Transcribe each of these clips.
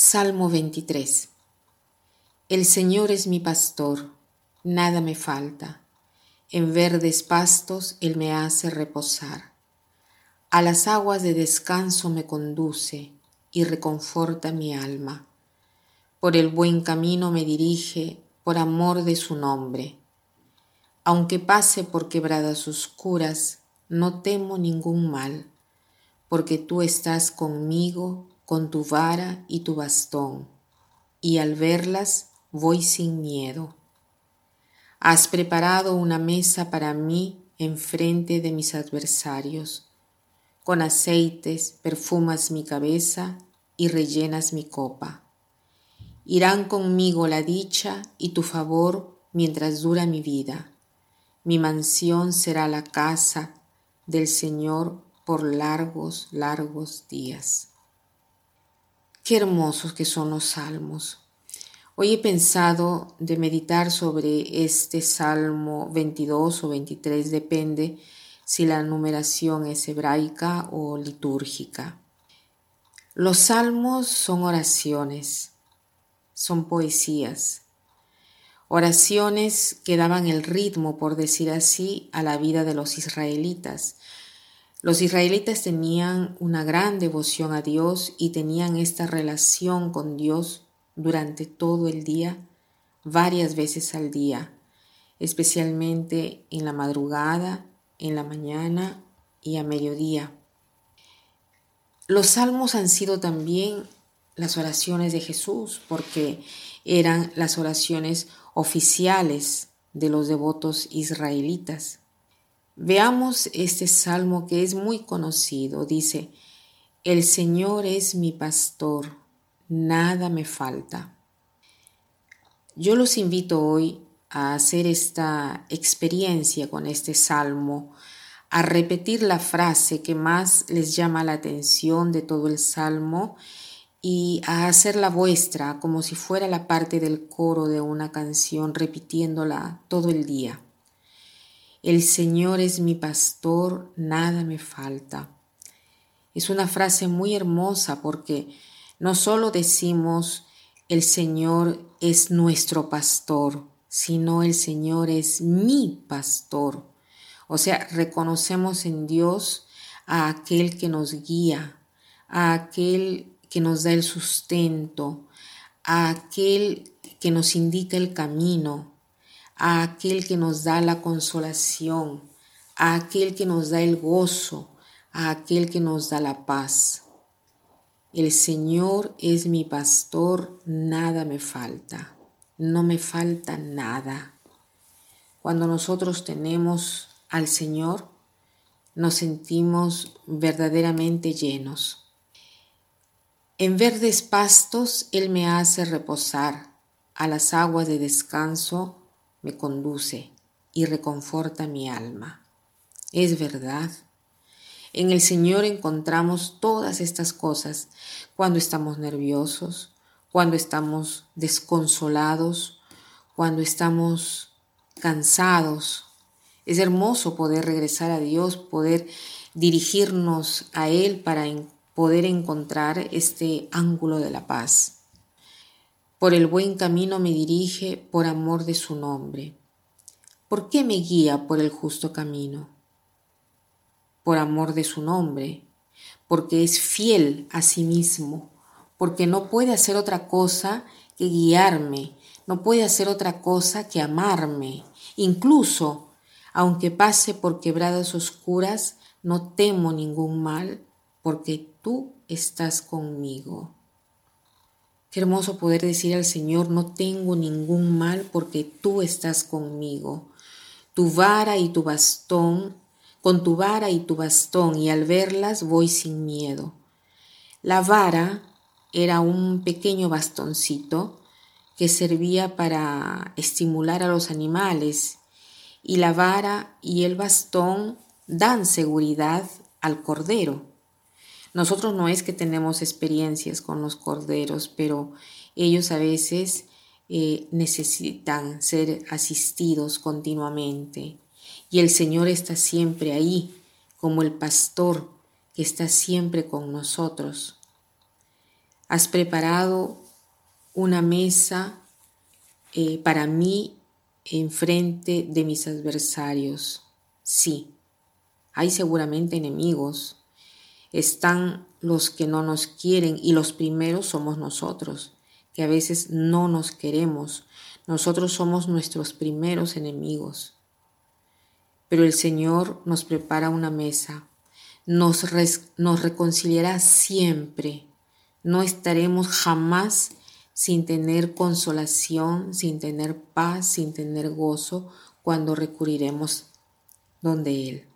Salmo 23 El Señor es mi pastor, nada me falta. En verdes pastos Él me hace reposar. A las aguas de descanso me conduce y reconforta mi alma. Por el buen camino me dirige por amor de su nombre. Aunque pase por quebradas oscuras, no temo ningún mal, porque tú estás conmigo con tu vara y tu bastón, y al verlas voy sin miedo. Has preparado una mesa para mí enfrente de mis adversarios. Con aceites perfumas mi cabeza y rellenas mi copa. Irán conmigo la dicha y tu favor mientras dura mi vida. Mi mansión será la casa del Señor por largos, largos días. Qué hermosos que son los salmos. Hoy he pensado de meditar sobre este salmo 22 o 23, depende si la numeración es hebraica o litúrgica. Los salmos son oraciones, son poesías, oraciones que daban el ritmo, por decir así, a la vida de los israelitas, los israelitas tenían una gran devoción a Dios y tenían esta relación con Dios durante todo el día, varias veces al día, especialmente en la madrugada, en la mañana y a mediodía. Los salmos han sido también las oraciones de Jesús porque eran las oraciones oficiales de los devotos israelitas. Veamos este salmo que es muy conocido. Dice, El Señor es mi pastor, nada me falta. Yo los invito hoy a hacer esta experiencia con este salmo, a repetir la frase que más les llama la atención de todo el salmo y a hacerla vuestra como si fuera la parte del coro de una canción, repitiéndola todo el día. El Señor es mi pastor, nada me falta. Es una frase muy hermosa porque no solo decimos el Señor es nuestro pastor, sino el Señor es mi pastor. O sea, reconocemos en Dios a aquel que nos guía, a aquel que nos da el sustento, a aquel que nos indica el camino, a aquel que nos da la consolación, a aquel que nos da el gozo, a aquel que nos da la paz. El Señor es mi pastor, nada me falta, no me falta nada. Cuando nosotros tenemos al Señor, nos sentimos verdaderamente llenos. En verdes pastos Él me hace reposar, a las aguas de descanso me conduce y reconforta mi alma. Es verdad. En el Señor encontramos todas estas cosas cuando estamos nerviosos, cuando estamos desconsolados, cuando estamos cansados. Es hermoso poder regresar a Dios, poder dirigirnos a Él para poder encontrar este ángulo de la paz. Por el buen camino me dirige por amor de su nombre. ¿Por qué me guía por el justo camino? Por amor de su nombre, porque es fiel a sí mismo, porque no puede hacer otra cosa que guiarme, no puede hacer otra cosa que amarme. Incluso, aunque pase por quebradas oscuras, no temo ningún mal, porque tú estás conmigo. Qué hermoso poder decir al Señor, no tengo ningún mal porque tú estás conmigo. Tu vara y tu bastón, con tu vara y tu bastón, y al verlas voy sin miedo. La vara era un pequeño bastoncito que servía para estimular a los animales, y la vara y el bastón dan seguridad al cordero. Nosotros no es que tenemos experiencias con los corderos, pero ellos a veces eh, necesitan ser asistidos continuamente. Y el Señor está siempre ahí, como el pastor que está siempre con nosotros. Has preparado una mesa eh, para mí enfrente de mis adversarios. Sí, hay seguramente enemigos. Están los que no nos quieren y los primeros somos nosotros, que a veces no nos queremos. Nosotros somos nuestros primeros enemigos. Pero el Señor nos prepara una mesa, nos, nos reconciliará siempre. No estaremos jamás sin tener consolación, sin tener paz, sin tener gozo cuando recurriremos donde Él.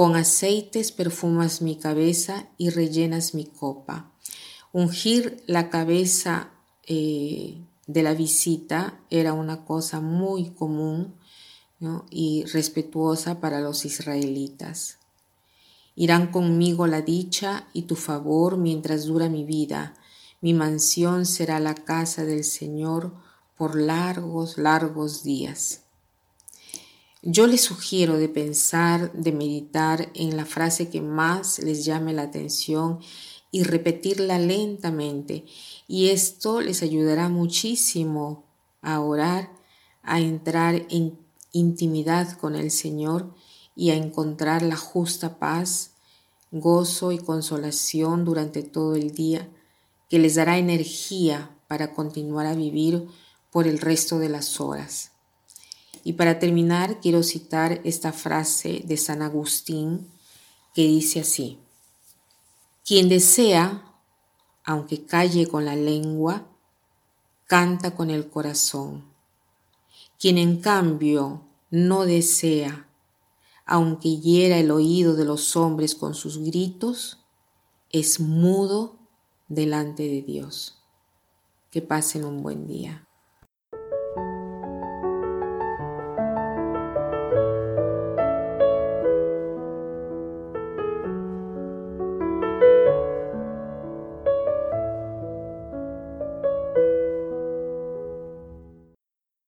Con aceites perfumas mi cabeza y rellenas mi copa. Ungir la cabeza eh, de la visita era una cosa muy común y respetuosa para los israelitas. Irán conmigo la dicha y tu favor mientras dura mi vida mi mansión será la casa del Señor por largos, largos días. Yo les sugiero de pensar, de meditar en la frase que más les llame la atención y repetirla lentamente. Y esto les ayudará muchísimo a orar, a entrar en intimidad con el Señor y a encontrar la justa paz, gozo y consolación durante todo el día que les dará energía para continuar a vivir por el resto de las horas. Y para terminar, quiero citar esta frase de San Agustín que dice así, quien desea, aunque calle con la lengua, canta con el corazón. Quien en cambio no desea, aunque hiera el oído de los hombres con sus gritos, es mudo delante de Dios. Que pasen un buen día.